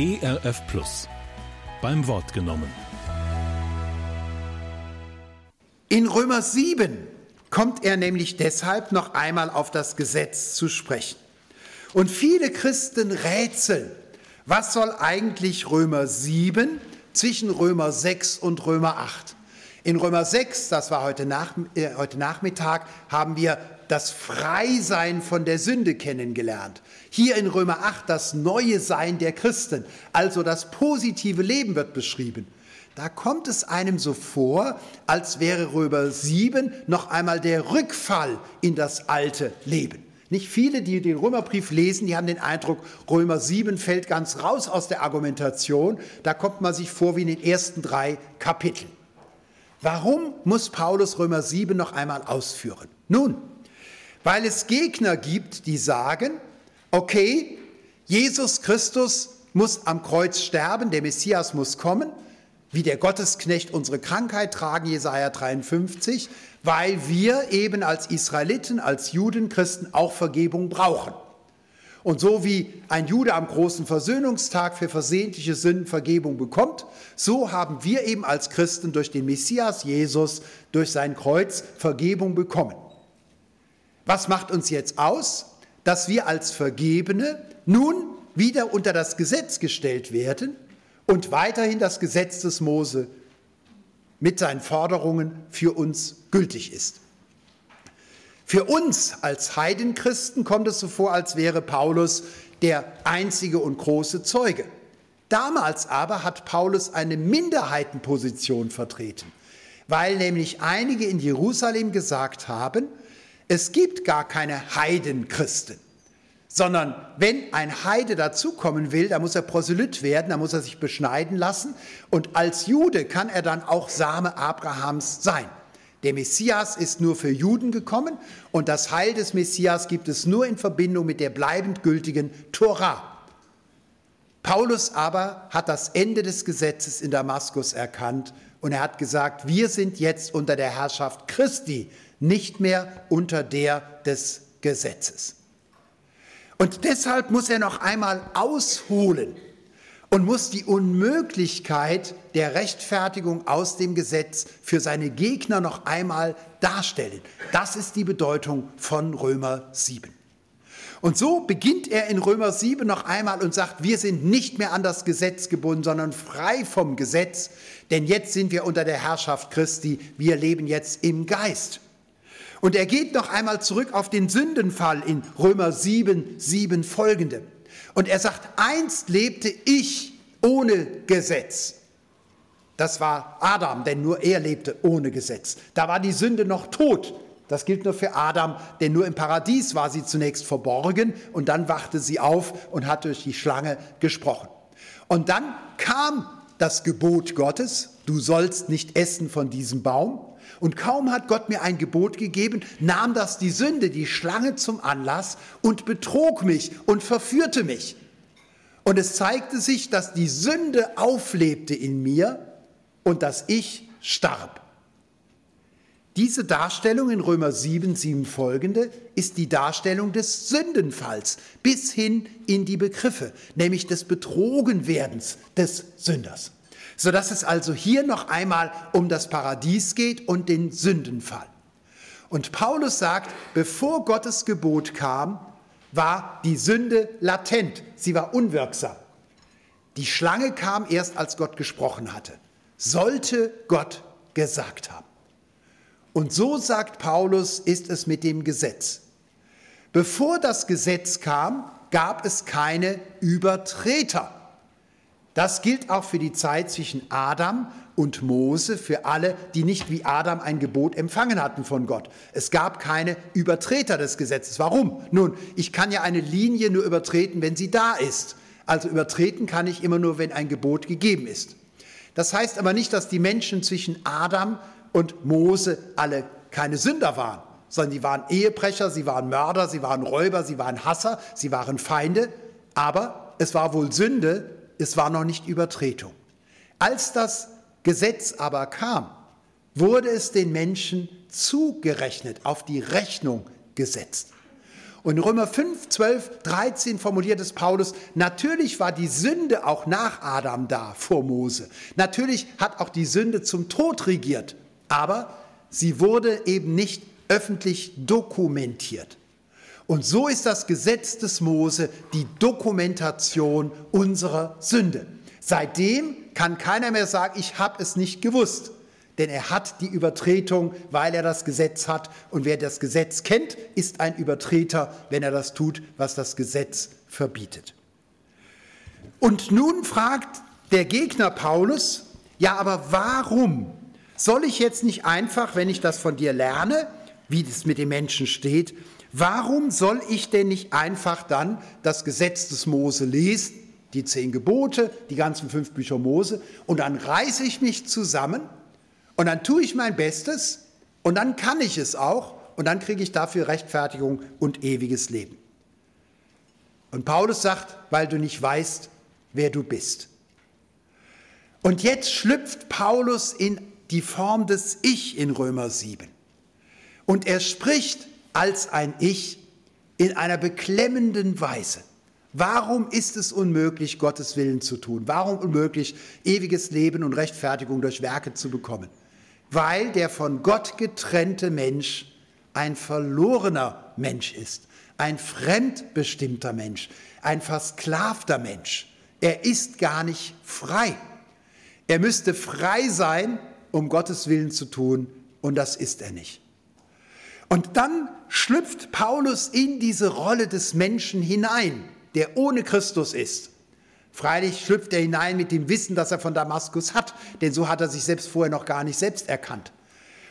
ERF Plus. Beim Wort genommen. In Römer 7 kommt er nämlich deshalb noch einmal auf das Gesetz zu sprechen. Und viele Christen rätseln, was soll eigentlich Römer 7 zwischen Römer 6 und Römer 8? In Römer 6, das war heute, nach, äh, heute Nachmittag, haben wir das Freisein von der Sünde kennengelernt. Hier in Römer 8 das neue Sein der Christen, also das positive Leben wird beschrieben. Da kommt es einem so vor, als wäre Römer 7 noch einmal der Rückfall in das alte Leben. Nicht viele, die den Römerbrief lesen, die haben den Eindruck, Römer 7 fällt ganz raus aus der Argumentation. Da kommt man sich vor wie in den ersten drei Kapiteln. Warum muss Paulus Römer 7 noch einmal ausführen? Nun, weil es Gegner gibt, die sagen, okay, Jesus Christus muss am Kreuz sterben, der Messias muss kommen, wie der Gottesknecht unsere Krankheit tragen, Jesaja 53, weil wir eben als Israeliten, als Juden, Christen auch Vergebung brauchen. Und so wie ein Jude am großen Versöhnungstag für versehentliche Sünden Vergebung bekommt, so haben wir eben als Christen durch den Messias Jesus, durch sein Kreuz Vergebung bekommen. Was macht uns jetzt aus? Dass wir als Vergebene nun wieder unter das Gesetz gestellt werden und weiterhin das Gesetz des Mose mit seinen Forderungen für uns gültig ist. Für uns als Heidenchristen kommt es so vor, als wäre Paulus der einzige und große Zeuge. Damals aber hat Paulus eine Minderheitenposition vertreten, weil nämlich einige in Jerusalem gesagt haben, es gibt gar keine Heidenchristen, sondern wenn ein Heide dazukommen will, dann muss er Proselyt werden, dann muss er sich beschneiden lassen und als Jude kann er dann auch Same Abrahams sein. Der Messias ist nur für Juden gekommen und das Heil des Messias gibt es nur in Verbindung mit der bleibend gültigen Tora. Paulus aber hat das Ende des Gesetzes in Damaskus erkannt und er hat gesagt, wir sind jetzt unter der Herrschaft Christi, nicht mehr unter der des Gesetzes. Und deshalb muss er noch einmal ausholen und muss die Unmöglichkeit der Rechtfertigung aus dem Gesetz für seine Gegner noch einmal darstellen. Das ist die Bedeutung von Römer 7. Und so beginnt er in Römer 7 noch einmal und sagt, wir sind nicht mehr an das Gesetz gebunden, sondern frei vom Gesetz, denn jetzt sind wir unter der Herrschaft Christi, wir leben jetzt im Geist. Und er geht noch einmal zurück auf den Sündenfall in Römer 7, 7 folgende. Und er sagt, einst lebte ich ohne Gesetz. Das war Adam, denn nur er lebte ohne Gesetz. Da war die Sünde noch tot. Das gilt nur für Adam, denn nur im Paradies war sie zunächst verborgen und dann wachte sie auf und hat durch die Schlange gesprochen. Und dann kam das Gebot Gottes, du sollst nicht essen von diesem Baum. Und kaum hat Gott mir ein Gebot gegeben, nahm das die Sünde, die Schlange zum Anlass und betrog mich und verführte mich. Und es zeigte sich, dass die Sünde auflebte in mir und dass ich starb. Diese Darstellung in Römer 7, 7 folgende ist die Darstellung des Sündenfalls bis hin in die Begriffe, nämlich des Betrogenwerdens des Sünders sodass es also hier noch einmal um das Paradies geht und den Sündenfall. Und Paulus sagt, bevor Gottes Gebot kam, war die Sünde latent, sie war unwirksam. Die Schlange kam erst, als Gott gesprochen hatte. Sollte Gott gesagt haben. Und so sagt Paulus, ist es mit dem Gesetz. Bevor das Gesetz kam, gab es keine Übertreter. Das gilt auch für die Zeit zwischen Adam und Mose, für alle, die nicht wie Adam ein Gebot empfangen hatten von Gott. Es gab keine Übertreter des Gesetzes. Warum? Nun, ich kann ja eine Linie nur übertreten, wenn sie da ist. Also übertreten kann ich immer nur, wenn ein Gebot gegeben ist. Das heißt aber nicht, dass die Menschen zwischen Adam und Mose alle keine Sünder waren, sondern sie waren Ehebrecher, sie waren Mörder, sie waren Räuber, sie waren Hasser, sie waren Feinde. Aber es war wohl Sünde, es war noch nicht Übertretung. Als das Gesetz aber kam, wurde es den Menschen zugerechnet, auf die Rechnung gesetzt. Und Römer 5, 12, 13 formuliert es Paulus, natürlich war die Sünde auch nach Adam da, vor Mose. Natürlich hat auch die Sünde zum Tod regiert, aber sie wurde eben nicht öffentlich dokumentiert. Und so ist das Gesetz des Mose die Dokumentation unserer Sünde. Seitdem kann keiner mehr sagen, ich habe es nicht gewusst denn er hat die Übertretung, weil er das Gesetz hat. Und wer das Gesetz kennt, ist ein Übertreter, wenn er das tut, was das Gesetz verbietet. Und nun fragt der Gegner Paulus, ja, aber warum soll ich jetzt nicht einfach, wenn ich das von dir lerne, wie es mit den Menschen steht, warum soll ich denn nicht einfach dann das Gesetz des Mose lesen, die zehn Gebote, die ganzen fünf Bücher Mose, und dann reiße ich mich zusammen und dann tue ich mein Bestes und dann kann ich es auch und dann kriege ich dafür Rechtfertigung und ewiges Leben. Und Paulus sagt, weil du nicht weißt, wer du bist. Und jetzt schlüpft Paulus in die Form des Ich in Römer 7. Und er spricht als ein Ich in einer beklemmenden Weise. Warum ist es unmöglich, Gottes Willen zu tun? Warum unmöglich, ewiges Leben und Rechtfertigung durch Werke zu bekommen? weil der von Gott getrennte Mensch ein verlorener Mensch ist, ein fremdbestimmter Mensch, ein versklavter Mensch. Er ist gar nicht frei. Er müsste frei sein, um Gottes Willen zu tun, und das ist er nicht. Und dann schlüpft Paulus in diese Rolle des Menschen hinein, der ohne Christus ist. Freilich schlüpft er hinein mit dem Wissen, das er von Damaskus hat, denn so hat er sich selbst vorher noch gar nicht selbst erkannt.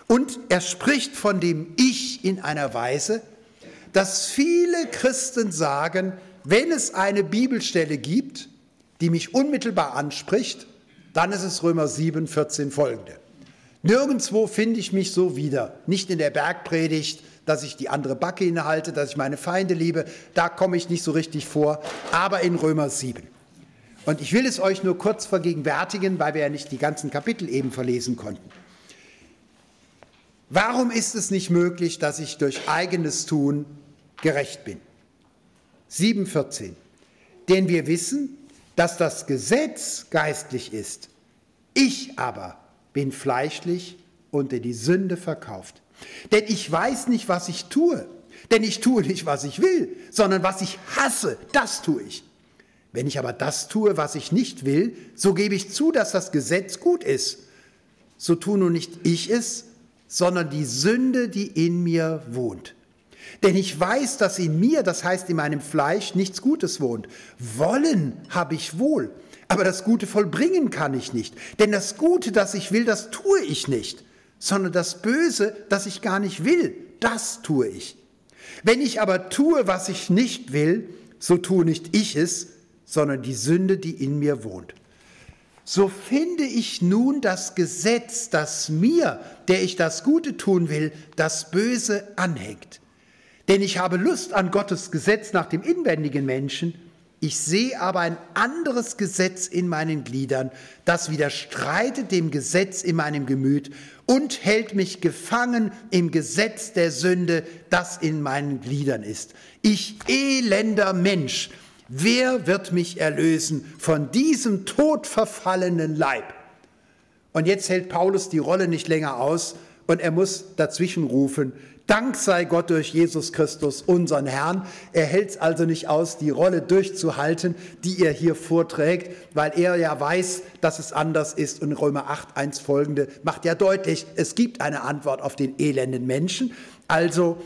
Und er spricht von dem Ich in einer Weise, dass viele Christen sagen, wenn es eine Bibelstelle gibt, die mich unmittelbar anspricht, dann ist es Römer 7, 14 folgende. Nirgendwo finde ich mich so wieder, nicht in der Bergpredigt, dass ich die andere Backe innehalte, dass ich meine Feinde liebe, da komme ich nicht so richtig vor, aber in Römer 7. Und ich will es euch nur kurz vergegenwärtigen, weil wir ja nicht die ganzen Kapitel eben verlesen konnten. Warum ist es nicht möglich, dass ich durch eigenes Tun gerecht bin? 7.14. Denn wir wissen, dass das Gesetz geistlich ist. Ich aber bin fleischlich und in die Sünde verkauft. Denn ich weiß nicht, was ich tue. Denn ich tue nicht, was ich will, sondern was ich hasse, das tue ich. Wenn ich aber das tue, was ich nicht will, so gebe ich zu, dass das Gesetz gut ist. So tue nun nicht ich es, sondern die Sünde, die in mir wohnt. Denn ich weiß, dass in mir, das heißt in meinem Fleisch, nichts Gutes wohnt. Wollen habe ich wohl, aber das Gute vollbringen kann ich nicht. Denn das Gute, das ich will, das tue ich nicht, sondern das Böse, das ich gar nicht will, das tue ich. Wenn ich aber tue, was ich nicht will, so tue nicht ich es, sondern die Sünde, die in mir wohnt. So finde ich nun das Gesetz, das mir, der ich das Gute tun will, das Böse anhängt. Denn ich habe Lust an Gottes Gesetz nach dem inwendigen Menschen, ich sehe aber ein anderes Gesetz in meinen Gliedern, das widerstreitet dem Gesetz in meinem Gemüt und hält mich gefangen im Gesetz der Sünde, das in meinen Gliedern ist. Ich elender Mensch, wer wird mich erlösen von diesem todverfallenen Leib? Und jetzt hält Paulus die Rolle nicht länger aus und er muss dazwischen rufen, Dank sei Gott durch Jesus Christus, unseren Herrn. Er hält es also nicht aus, die Rolle durchzuhalten, die er hier vorträgt, weil er ja weiß, dass es anders ist. Und Römer 8, 1 folgende macht ja deutlich, es gibt eine Antwort auf den elenden Menschen. Also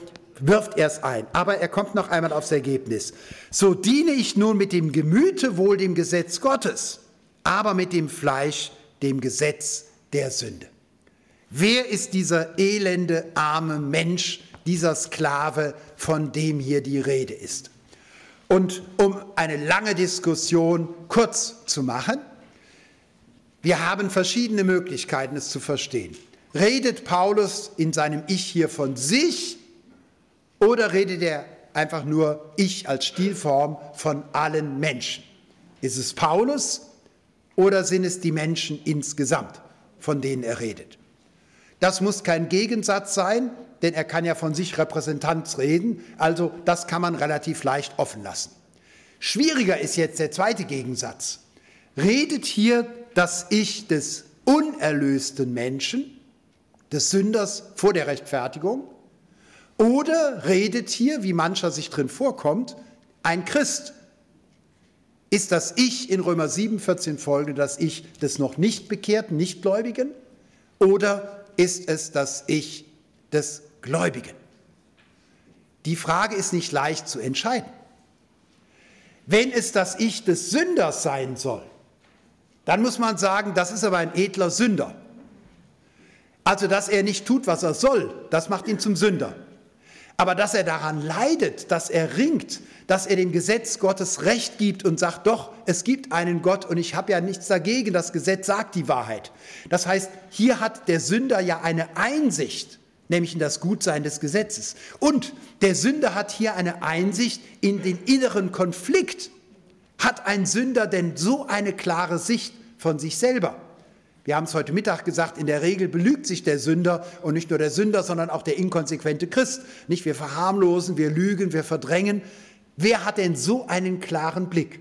wirft er es ein. Aber er kommt noch einmal aufs Ergebnis. So diene ich nun mit dem Gemüte wohl dem Gesetz Gottes, aber mit dem Fleisch dem Gesetz der Sünde. Wer ist dieser elende, arme Mensch, dieser Sklave, von dem hier die Rede ist? Und um eine lange Diskussion kurz zu machen, wir haben verschiedene Möglichkeiten, es zu verstehen. Redet Paulus in seinem Ich hier von sich oder redet er einfach nur ich als Stilform von allen Menschen? Ist es Paulus oder sind es die Menschen insgesamt, von denen er redet? Das muss kein Gegensatz sein, denn er kann ja von sich Repräsentanz reden, also das kann man relativ leicht offen lassen. Schwieriger ist jetzt der zweite Gegensatz. Redet hier das Ich des unerlösten Menschen, des Sünders vor der Rechtfertigung, oder redet hier, wie mancher sich drin vorkommt, ein Christ? Ist das Ich in Römer 7, 14 folgende das Ich des noch nicht bekehrten, Nichtgläubigen? Oder ist es das Ich des Gläubigen? Die Frage ist nicht leicht zu entscheiden. Wenn es das Ich des Sünders sein soll, dann muss man sagen, das ist aber ein edler Sünder. Also, dass er nicht tut, was er soll, das macht ihn zum Sünder. Aber dass er daran leidet, dass er ringt, dass er dem Gesetz Gottes Recht gibt und sagt, doch, es gibt einen Gott und ich habe ja nichts dagegen, das Gesetz sagt die Wahrheit. Das heißt, hier hat der Sünder ja eine Einsicht, nämlich in das Gutsein des Gesetzes. Und der Sünder hat hier eine Einsicht in den inneren Konflikt. Hat ein Sünder denn so eine klare Sicht von sich selber? Wir haben es heute Mittag gesagt, in der Regel belügt sich der Sünder und nicht nur der Sünder, sondern auch der inkonsequente Christ. Nicht wir verharmlosen, wir lügen, wir verdrängen. Wer hat denn so einen klaren Blick?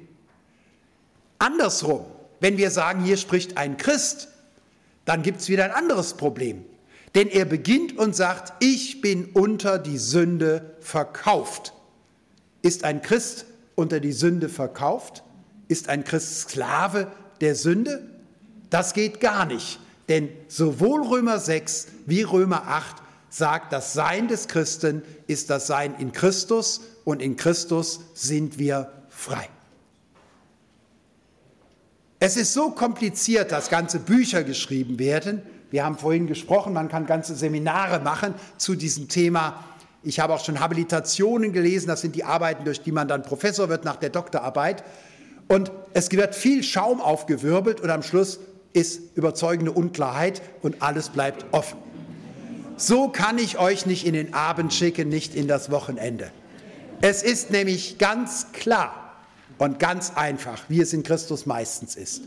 Andersrum, wenn wir sagen, hier spricht ein Christ, dann gibt es wieder ein anderes Problem. Denn er beginnt und sagt, ich bin unter die Sünde verkauft. Ist ein Christ unter die Sünde verkauft? Ist ein Christ Sklave der Sünde? Das geht gar nicht, denn sowohl Römer 6 wie Römer 8 sagt, das Sein des Christen ist das Sein in Christus und in Christus sind wir frei. Es ist so kompliziert, dass ganze Bücher geschrieben werden. Wir haben vorhin gesprochen, man kann ganze Seminare machen zu diesem Thema. Ich habe auch schon Habilitationen gelesen, das sind die Arbeiten, durch die man dann Professor wird nach der Doktorarbeit. Und es wird viel Schaum aufgewirbelt und am Schluss ist überzeugende Unklarheit und alles bleibt offen. So kann ich euch nicht in den Abend schicken, nicht in das Wochenende. Es ist nämlich ganz klar und ganz einfach, wie es in Christus meistens ist.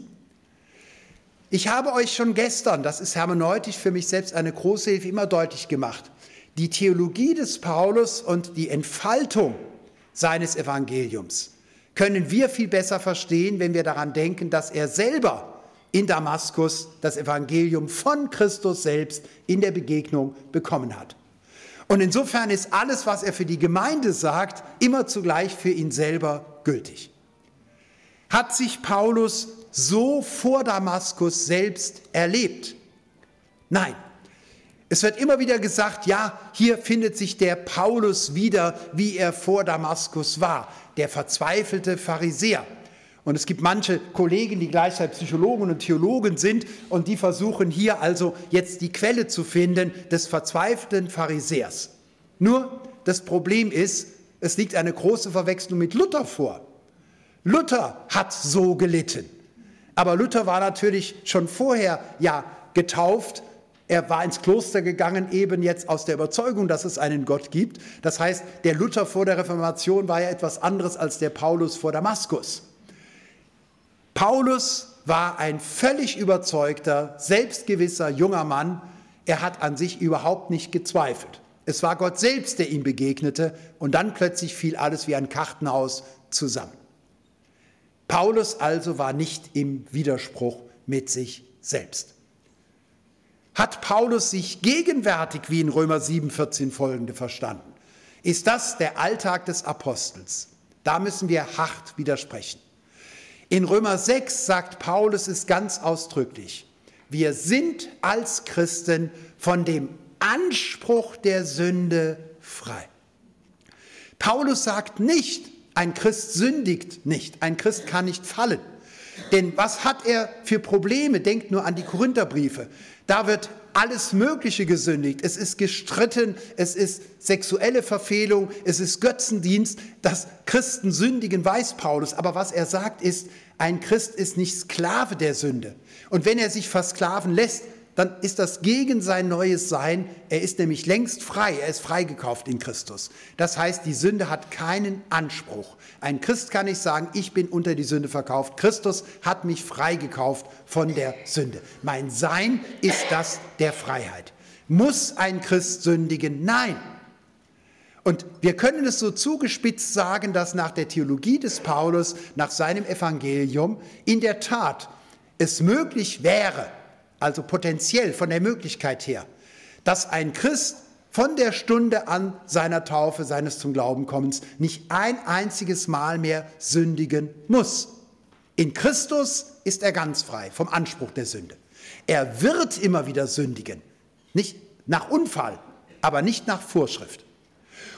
Ich habe euch schon gestern, das ist hermeneutisch für mich selbst eine große Hilfe, immer deutlich gemacht, die Theologie des Paulus und die Entfaltung seines Evangeliums können wir viel besser verstehen, wenn wir daran denken, dass er selber in Damaskus das Evangelium von Christus selbst in der Begegnung bekommen hat. Und insofern ist alles, was er für die Gemeinde sagt, immer zugleich für ihn selber gültig. Hat sich Paulus so vor Damaskus selbst erlebt? Nein. Es wird immer wieder gesagt, ja, hier findet sich der Paulus wieder, wie er vor Damaskus war, der verzweifelte Pharisäer. Und es gibt manche Kollegen, die gleichzeitig Psychologen und Theologen sind und die versuchen hier also jetzt die Quelle zu finden des verzweifelten Pharisäers. Nur das Problem ist, es liegt eine große Verwechslung mit Luther vor. Luther hat so gelitten. Aber Luther war natürlich schon vorher ja getauft. Er war ins Kloster gegangen, eben jetzt aus der Überzeugung, dass es einen Gott gibt. Das heißt, der Luther vor der Reformation war ja etwas anderes als der Paulus vor Damaskus. Paulus war ein völlig überzeugter, selbstgewisser junger Mann. Er hat an sich überhaupt nicht gezweifelt. Es war Gott selbst, der ihm begegnete und dann plötzlich fiel alles wie ein Kartenhaus zusammen. Paulus also war nicht im Widerspruch mit sich selbst. Hat Paulus sich gegenwärtig wie in Römer 7, 14 folgende verstanden? Ist das der Alltag des Apostels? Da müssen wir hart widersprechen. In Römer 6 sagt Paulus es ganz ausdrücklich. Wir sind als Christen von dem Anspruch der Sünde frei. Paulus sagt nicht, ein Christ sündigt nicht, ein Christ kann nicht fallen. Denn was hat er für Probleme? Denkt nur an die Korintherbriefe. Da wird alles Mögliche gesündigt. Es ist gestritten, es ist sexuelle Verfehlung, es ist Götzendienst. Dass Christen sündigen, weiß Paulus. Aber was er sagt ist, ein Christ ist nicht Sklave der Sünde. Und wenn er sich versklaven lässt, dann ist das gegen sein neues Sein. Er ist nämlich längst frei. Er ist freigekauft in Christus. Das heißt, die Sünde hat keinen Anspruch. Ein Christ kann nicht sagen, ich bin unter die Sünde verkauft. Christus hat mich freigekauft von der Sünde. Mein Sein ist das der Freiheit. Muss ein Christ sündigen? Nein. Und wir können es so zugespitzt sagen, dass nach der Theologie des Paulus, nach seinem Evangelium, in der Tat es möglich wäre, also potenziell von der Möglichkeit her, dass ein Christ von der Stunde an seiner Taufe, seines zum Glauben kommens, nicht ein einziges Mal mehr sündigen muss. In Christus ist er ganz frei vom Anspruch der Sünde. Er wird immer wieder sündigen, nicht nach Unfall, aber nicht nach Vorschrift.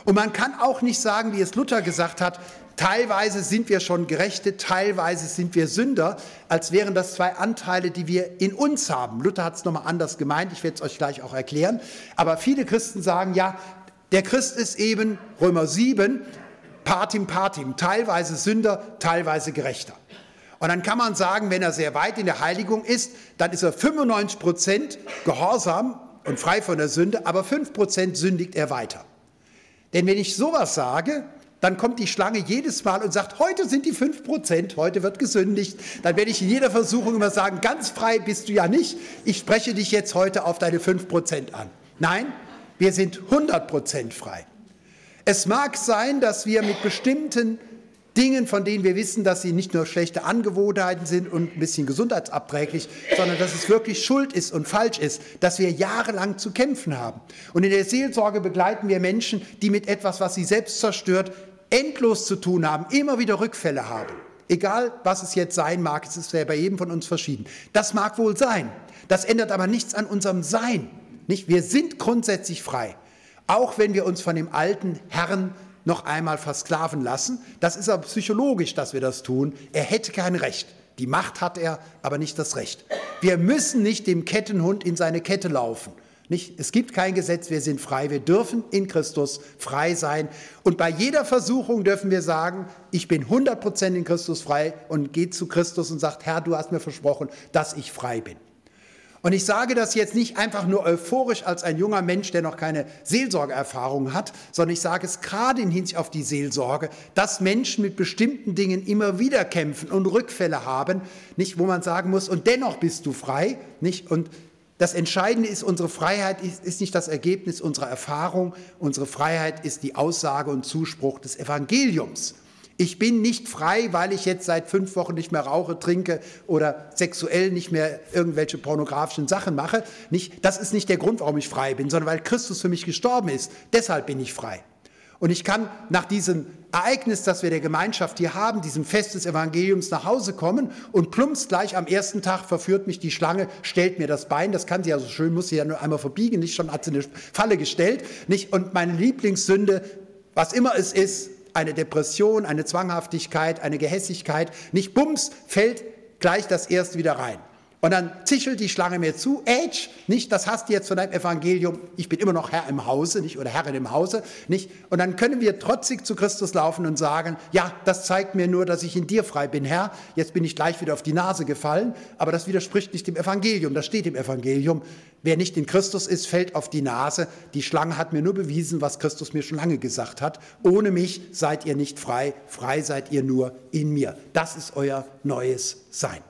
Und man kann auch nicht sagen, wie es Luther gesagt hat, teilweise sind wir schon Gerechte, teilweise sind wir Sünder, als wären das zwei Anteile, die wir in uns haben. Luther hat es nochmal anders gemeint, ich werde es euch gleich auch erklären. Aber viele Christen sagen, ja, der Christ ist eben, Römer 7, Patim Patim, teilweise Sünder, teilweise Gerechter. Und dann kann man sagen, wenn er sehr weit in der Heiligung ist, dann ist er 95 Prozent gehorsam und frei von der Sünde, aber 5 Prozent sündigt er weiter. Denn wenn ich sowas sage, dann kommt die Schlange jedes Mal und sagt, heute sind die 5 Prozent, heute wird gesündigt. Dann werde ich in jeder Versuchung immer sagen, ganz frei bist du ja nicht. Ich spreche dich jetzt heute auf deine 5 Prozent an. Nein, wir sind 100 Prozent frei. Es mag sein, dass wir mit bestimmten Dingen, von denen wir wissen, dass sie nicht nur schlechte Angewohnheiten sind und ein bisschen gesundheitsabträglich, sondern dass es wirklich Schuld ist und falsch ist, dass wir jahrelang zu kämpfen haben. Und in der Seelsorge begleiten wir Menschen, die mit etwas, was sie selbst zerstört, endlos zu tun haben, immer wieder Rückfälle haben. Egal, was es jetzt sein mag, es ist ja bei jedem von uns verschieden. Das mag wohl sein. Das ändert aber nichts an unserem Sein. Nicht? Wir sind grundsätzlich frei. Auch wenn wir uns von dem alten Herrn noch einmal versklaven lassen. Das ist aber psychologisch, dass wir das tun. Er hätte kein Recht. Die Macht hat er, aber nicht das Recht. Wir müssen nicht dem Kettenhund in seine Kette laufen. Nicht? Es gibt kein Gesetz, wir sind frei. Wir dürfen in Christus frei sein. Und bei jeder Versuchung dürfen wir sagen, ich bin 100% in Christus frei und geht zu Christus und sagt, Herr, du hast mir versprochen, dass ich frei bin. Und ich sage das jetzt nicht einfach nur euphorisch als ein junger Mensch, der noch keine Seelsorgeerfahrung hat, sondern ich sage es gerade in Hinsicht auf die Seelsorge, dass Menschen mit bestimmten Dingen immer wieder kämpfen und Rückfälle haben, nicht, wo man sagen muss, und dennoch bist du frei, nicht? Und das Entscheidende ist, unsere Freiheit ist, ist nicht das Ergebnis unserer Erfahrung, unsere Freiheit ist die Aussage und Zuspruch des Evangeliums. Ich bin nicht frei, weil ich jetzt seit fünf Wochen nicht mehr rauche, trinke oder sexuell nicht mehr irgendwelche pornografischen Sachen mache. Nicht, das ist nicht der Grund, warum ich frei bin, sondern weil Christus für mich gestorben ist. Deshalb bin ich frei. Und ich kann nach diesem Ereignis, das wir der Gemeinschaft hier haben, diesem Fest des Evangeliums nach Hause kommen und plumps gleich am ersten Tag verführt mich die Schlange, stellt mir das Bein, das kann sie ja so schön, muss sie ja nur einmal verbiegen, nicht schon hat sie eine Falle gestellt, nicht? Und meine Lieblingssünde, was immer es ist, eine Depression, eine Zwanghaftigkeit, eine Gehässigkeit. Nicht bums, fällt gleich das erste wieder rein. Und dann zischelt die Schlange mir zu, Edge, nicht, das hast du jetzt von deinem Evangelium, ich bin immer noch Herr im Hause, nicht, oder Herrin im Hause, nicht. Und dann können wir trotzig zu Christus laufen und sagen, ja, das zeigt mir nur, dass ich in dir frei bin, Herr. Jetzt bin ich gleich wieder auf die Nase gefallen, aber das widerspricht nicht dem Evangelium, das steht im Evangelium. Wer nicht in Christus ist, fällt auf die Nase. Die Schlange hat mir nur bewiesen, was Christus mir schon lange gesagt hat. Ohne mich seid ihr nicht frei, frei seid ihr nur in mir. Das ist euer neues Sein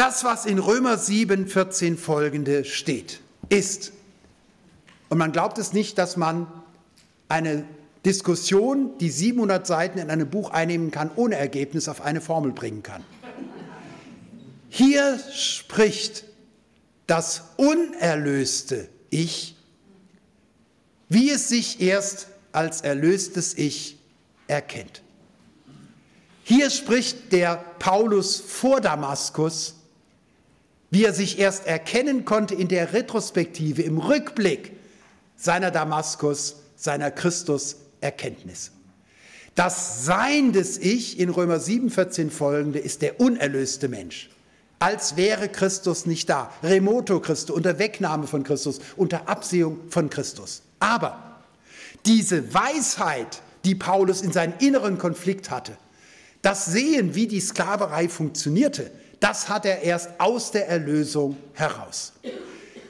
das, was in Römer 7, 14 folgende steht, ist, und man glaubt es nicht, dass man eine Diskussion, die 700 Seiten in einem Buch einnehmen kann, ohne Ergebnis auf eine Formel bringen kann. Hier spricht das unerlöste Ich, wie es sich erst als erlöstes Ich erkennt. Hier spricht der Paulus vor Damaskus wie er sich erst erkennen konnte in der Retrospektive, im Rückblick seiner Damaskus, seiner Christus-Erkenntnis. Das Sein des Ich in Römer 7, 14 folgende ist der unerlöste Mensch. Als wäre Christus nicht da. Remoto Christus, unter Wegnahme von Christus, unter Absehung von Christus. Aber diese Weisheit, die Paulus in seinem inneren Konflikt hatte, das Sehen, wie die Sklaverei funktionierte, das hat er erst aus der Erlösung heraus.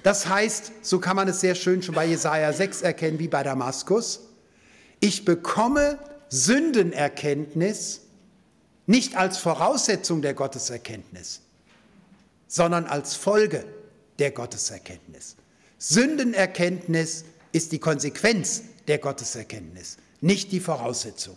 Das heißt, so kann man es sehr schön schon bei Jesaja 6 erkennen, wie bei Damaskus. Ich bekomme Sündenerkenntnis nicht als Voraussetzung der Gotteserkenntnis, sondern als Folge der Gotteserkenntnis. Sündenerkenntnis ist die Konsequenz der Gotteserkenntnis, nicht die Voraussetzung.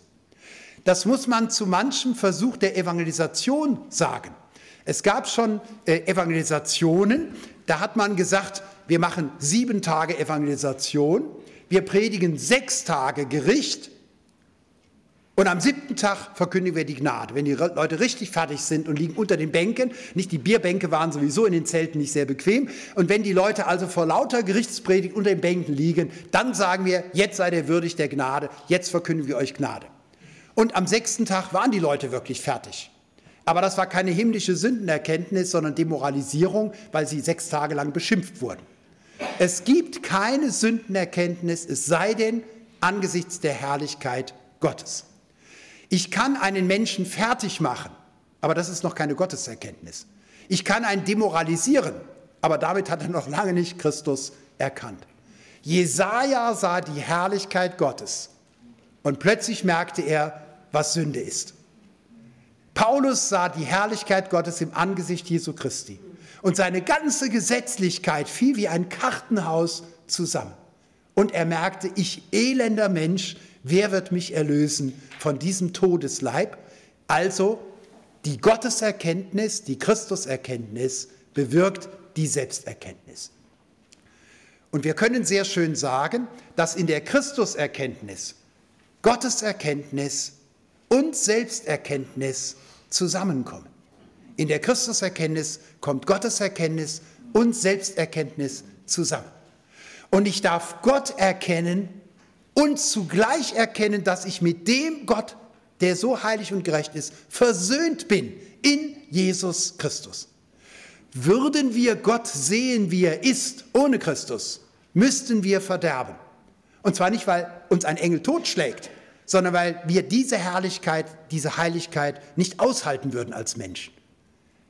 Das muss man zu manchem Versuch der Evangelisation sagen. Es gab schon äh, Evangelisationen, da hat man gesagt, wir machen sieben Tage Evangelisation, wir predigen sechs Tage Gericht und am siebten Tag verkündigen wir die Gnade. Wenn die Leute richtig fertig sind und liegen unter den Bänken, nicht die Bierbänke waren sowieso in den Zelten nicht sehr bequem, und wenn die Leute also vor lauter Gerichtspredigt unter den Bänken liegen, dann sagen wir, jetzt seid ihr würdig der Gnade, jetzt verkündigen wir euch Gnade. Und am sechsten Tag waren die Leute wirklich fertig. Aber das war keine himmlische Sündenerkenntnis, sondern Demoralisierung, weil sie sechs Tage lang beschimpft wurden. Es gibt keine Sündenerkenntnis, es sei denn angesichts der Herrlichkeit Gottes. Ich kann einen Menschen fertig machen, aber das ist noch keine Gotteserkenntnis. Ich kann einen demoralisieren, aber damit hat er noch lange nicht Christus erkannt. Jesaja sah die Herrlichkeit Gottes und plötzlich merkte er, was Sünde ist. Paulus sah die Herrlichkeit Gottes im Angesicht Jesu Christi und seine ganze Gesetzlichkeit fiel wie ein Kartenhaus zusammen. Und er merkte, ich elender Mensch, wer wird mich erlösen von diesem Todesleib? Also die Gotteserkenntnis, die Christuserkenntnis bewirkt die Selbsterkenntnis. Und wir können sehr schön sagen, dass in der Christuserkenntnis Gotteserkenntnis und Selbsterkenntnis zusammenkommen. In der Christuserkenntnis kommt Gotteserkenntnis und Selbsterkenntnis zusammen. Und ich darf Gott erkennen und zugleich erkennen, dass ich mit dem Gott, der so heilig und gerecht ist, versöhnt bin in Jesus Christus. Würden wir Gott sehen, wie er ist, ohne Christus, müssten wir verderben. Und zwar nicht, weil uns ein Engel totschlägt, sondern weil wir diese Herrlichkeit, diese Heiligkeit nicht aushalten würden als Menschen.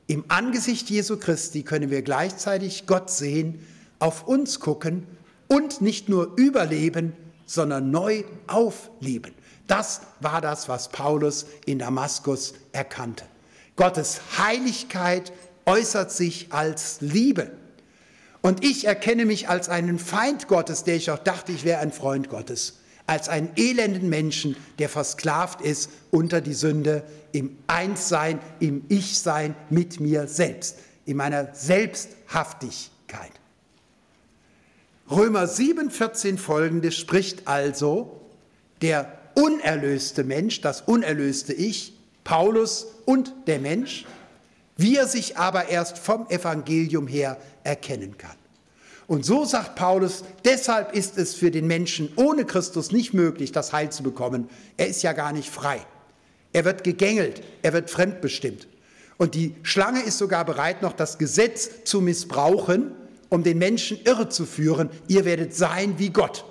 Im Angesicht Jesu Christi können wir gleichzeitig Gott sehen, auf uns gucken und nicht nur überleben, sondern neu aufleben. Das war das, was Paulus in Damaskus erkannte. Gottes Heiligkeit äußert sich als Liebe. Und ich erkenne mich als einen Feind Gottes, der ich auch dachte, ich wäre ein Freund Gottes als einen elenden Menschen, der versklavt ist unter die Sünde, im Einssein, im Ich-Sein mit mir selbst, in meiner Selbsthaftigkeit. Römer 7, 14 folgende spricht also der unerlöste Mensch, das unerlöste Ich, Paulus und der Mensch, wie er sich aber erst vom Evangelium her erkennen kann. Und so sagt Paulus, deshalb ist es für den Menschen ohne Christus nicht möglich, das Heil zu bekommen. Er ist ja gar nicht frei. Er wird gegängelt, er wird fremdbestimmt. Und die Schlange ist sogar bereit, noch das Gesetz zu missbrauchen, um den Menschen irre zu führen. Ihr werdet sein wie Gott.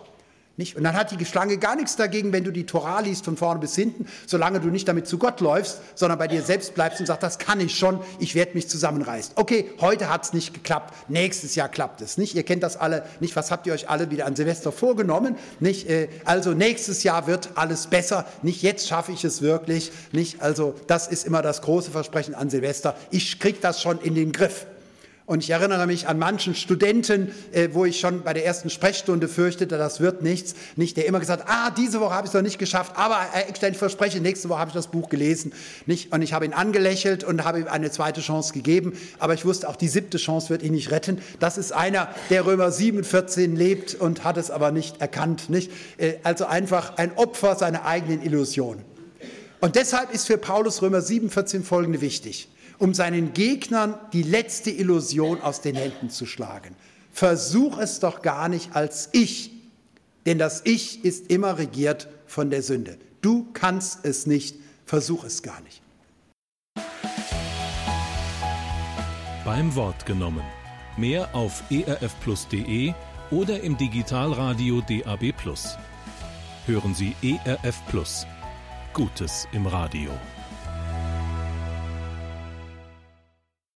Nicht? Und dann hat die Schlange gar nichts dagegen, wenn du die Torah liest von vorne bis hinten, solange du nicht damit zu Gott läufst, sondern bei dir selbst bleibst und sagst, das kann ich schon, ich werde mich zusammenreißen. Okay, heute hat es nicht geklappt, nächstes Jahr klappt es. Nicht? Ihr kennt das alle, nicht? Was habt ihr euch alle wieder an Silvester vorgenommen? Nicht? Äh, also nächstes Jahr wird alles besser, nicht jetzt schaffe ich es wirklich. Nicht? Also das ist immer das große Versprechen an Silvester. Ich kriege das schon in den Griff. Und ich erinnere mich an manchen Studenten, äh, wo ich schon bei der ersten Sprechstunde fürchtete, das wird nichts, nicht, der immer gesagt, ah, diese Woche habe ich es noch nicht geschafft, aber äh, ich verspreche, nächste Woche habe ich das Buch gelesen, nicht? Und ich habe ihn angelächelt und habe ihm eine zweite Chance gegeben, aber ich wusste, auch die siebte Chance wird ihn nicht retten. Das ist einer, der Römer 7, 14 lebt und hat es aber nicht erkannt, nicht? Äh, also einfach ein Opfer seiner eigenen Illusion. Und deshalb ist für Paulus Römer 7, 14 folgende wichtig um seinen Gegnern die letzte Illusion aus den Händen zu schlagen. Versuch es doch gar nicht als Ich, denn das Ich ist immer regiert von der Sünde. Du kannst es nicht, versuch es gar nicht. Beim Wort genommen. Mehr auf erfplus.de oder im Digitalradio DAB. Hören Sie ERF Plus. Gutes im Radio.